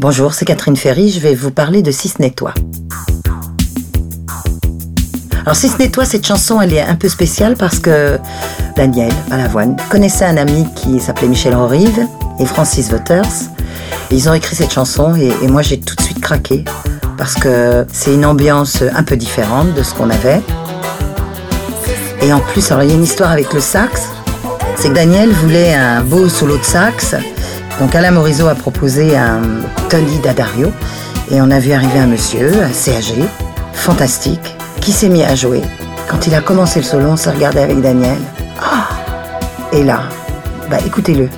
Bonjour, c'est Catherine Ferry, je vais vous parler de Si ce n'est toi. Alors Si ce n'est toi, cette chanson, elle est un peu spéciale parce que Daniel Balavoine connaissait un ami qui s'appelait Michel Henrive et Francis Waters. Ils ont écrit cette chanson et, et moi j'ai tout de suite craqué parce que c'est une ambiance un peu différente de ce qu'on avait. Et en plus, alors il y a une histoire avec le sax. C'est que Daniel voulait un beau solo de sax. Donc Alain Morisot a proposé un Tony D'Addario. Et on a vu arriver un monsieur assez âgé, fantastique, qui s'est mis à jouer. Quand il a commencé le solo, on s'est regardé avec Daniel. Ah et là, bah écoutez-le.